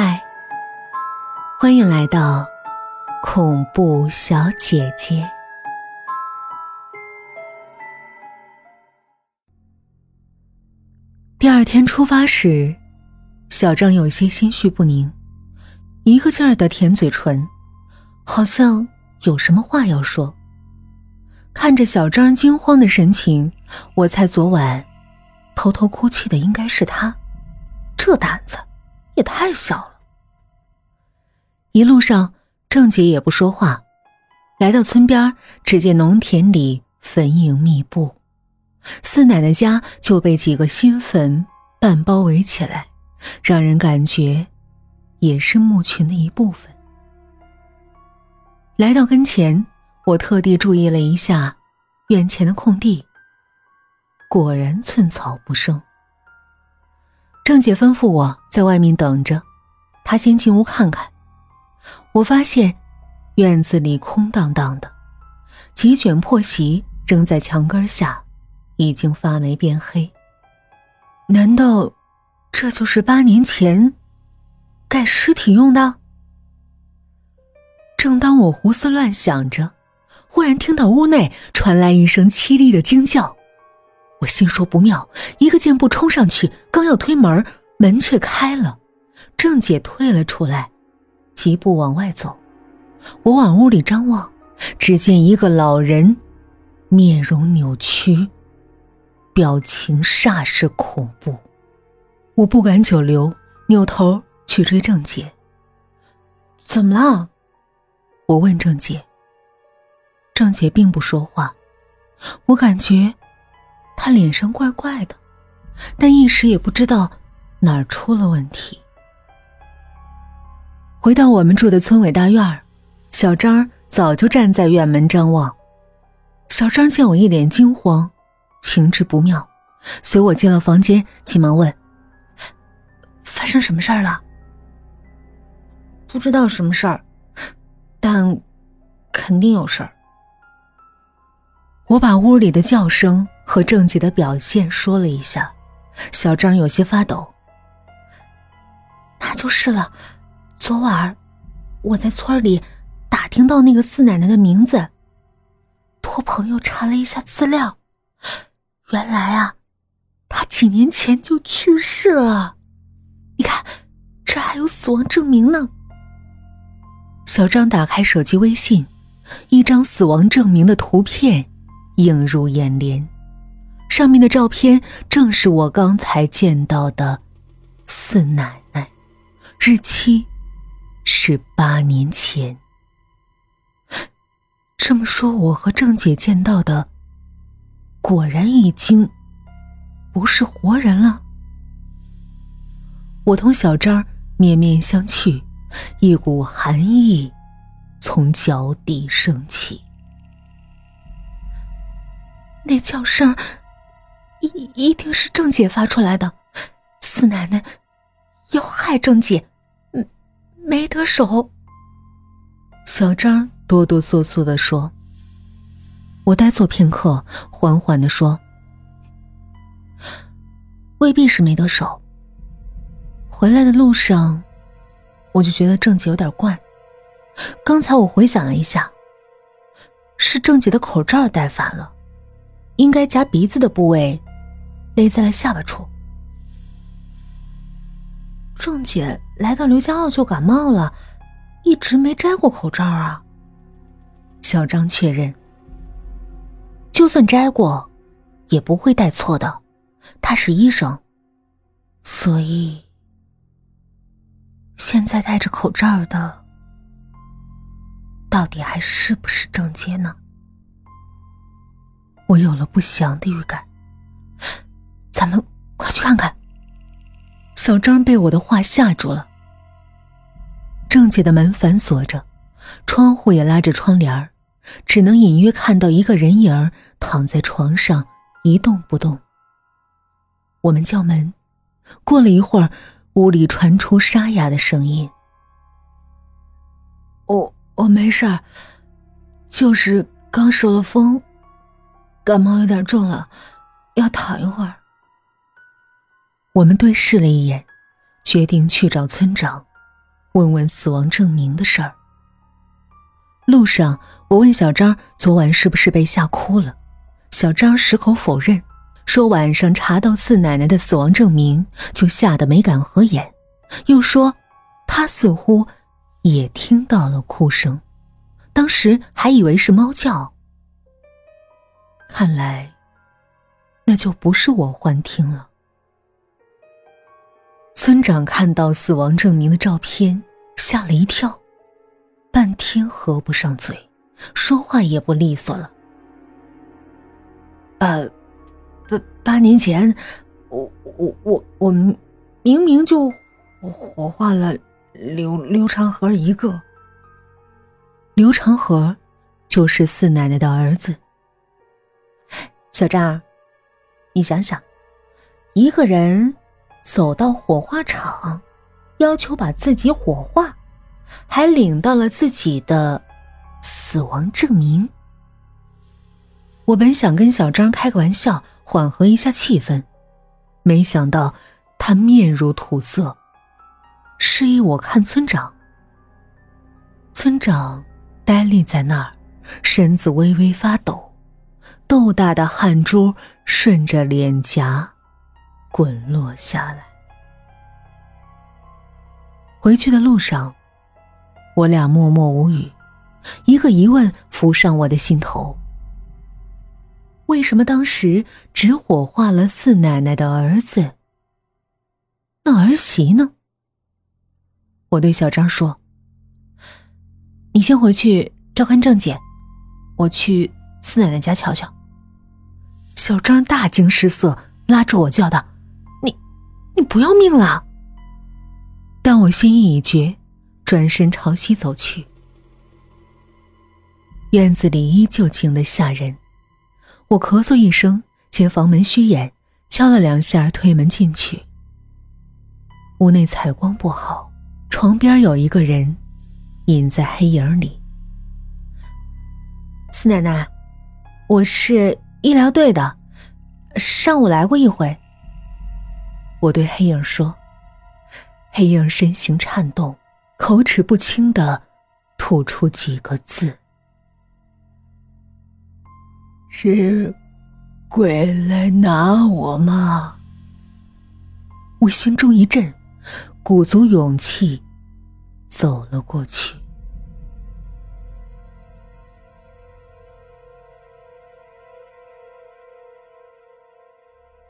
嗨，欢迎来到恐怖小姐姐。第二天出发时，小张有些心绪不宁，一个劲儿的舔嘴唇，好像有什么话要说。看着小张惊慌的神情，我猜昨晚偷偷哭泣的应该是他，这胆子也太小。一路上，郑姐也不说话。来到村边，只见农田里坟茔密布，四奶奶家就被几个新坟半包围起来，让人感觉也是墓群的一部分。来到跟前。我特地注意了一下院前的空地，果然寸草不生。郑姐吩咐我在外面等着，她先进屋看看。我发现院子里空荡荡的，几卷破席扔在墙根下，已经发霉变黑。难道这就是八年前盖尸体用的？正当我胡思乱想着。忽然听到屋内传来一声凄厉的惊叫，我心说不妙，一个箭步冲上去，刚要推门，门却开了，郑姐退了出来，疾步往外走。我往屋里张望，只见一个老人，面容扭曲，表情煞是恐怖。我不敢久留，扭头去追郑姐。怎么了？我问郑姐。郑姐并不说话，我感觉她脸上怪怪的，但一时也不知道哪儿出了问题。回到我们住的村委大院儿小张早就站在院门张望。小张见我一脸惊慌，情知不妙，随我进了房间，急忙问：“发生什么事儿了？”“不知道什么事儿，但肯定有事儿。”我把屋里的叫声和郑姐的表现说了一下，小张有些发抖。那就是了，昨晚我在村里打听到那个四奶奶的名字，托朋友查了一下资料，原来啊，她几年前就去世了。你看，这还有死亡证明呢。小张打开手机微信，一张死亡证明的图片。映入眼帘，上面的照片正是我刚才见到的四奶奶，日期是八年前。这么说，我和郑姐见到的果然已经不是活人了。我同小张面面相觑，一股寒意从脚底升起。那叫声，一一定是郑姐发出来的。四奶奶要害郑姐，没得手。小张哆哆嗦嗦的说：“我呆坐片刻，缓缓的说，未必是没得手。回来的路上，我就觉得郑姐有点怪。刚才我回想了一下，是郑姐的口罩戴反了。”应该夹鼻子的部位，勒在了下巴处。郑姐来到刘家坳就感冒了，一直没摘过口罩啊。小张确认，就算摘过，也不会戴错的。他是医生，所以现在戴着口罩的，到底还是不是郑姐呢？我有了不祥的预感，咱们快去看看。小张被我的话吓住了。郑姐的门反锁着，窗户也拉着窗帘儿，只能隐约看到一个人影躺在床上一动不动。我们叫门，过了一会儿，屋里传出沙哑的声音：“我我没事，就是刚受了风。”感冒有点重了，要躺一会儿。我们对视了一眼，决定去找村长，问问死亡证明的事儿。路上，我问小张昨晚是不是被吓哭了，小张矢口否认，说晚上查到四奶奶的死亡证明就吓得没敢合眼，又说他似乎也听到了哭声，当时还以为是猫叫。看来，那就不是我幻听了。村长看到死亡证明的照片，吓了一跳。半天合不上嘴，说话也不利索了。呃，八八年前，我我我我明明就火化了刘刘长河一个。刘长河就是四奶奶的儿子。小张，你想想，一个人走到火化场，要求把自己火化。还领到了自己的死亡证明。我本想跟小张开个玩笑，缓和一下气氛，没想到他面如土色，示意我看村长。村长呆立在那儿，身子微微发抖，豆大的汗珠顺着脸颊滚落下来。回去的路上。我俩默默无语，一个疑问浮上我的心头：为什么当时只火化了四奶奶的儿子？那儿媳呢？我对小张说：“你先回去照看郑姐，我去四奶奶家瞧瞧。”小张大惊失色，拉住我叫道：“，你不要命了？”但我心意已决。转身朝西走去，院子里依旧静得吓人。我咳嗽一声，见房门虚掩，敲了两下，推门进去。屋内采光不好，床边有一个人，隐在黑影里。四奶奶，我是医疗队的，上午来过一回。我对黑影说，黑影身形颤动。口齿不清的吐出几个字：“是鬼来拿我吗？”我心中一震，鼓足勇气走了过去。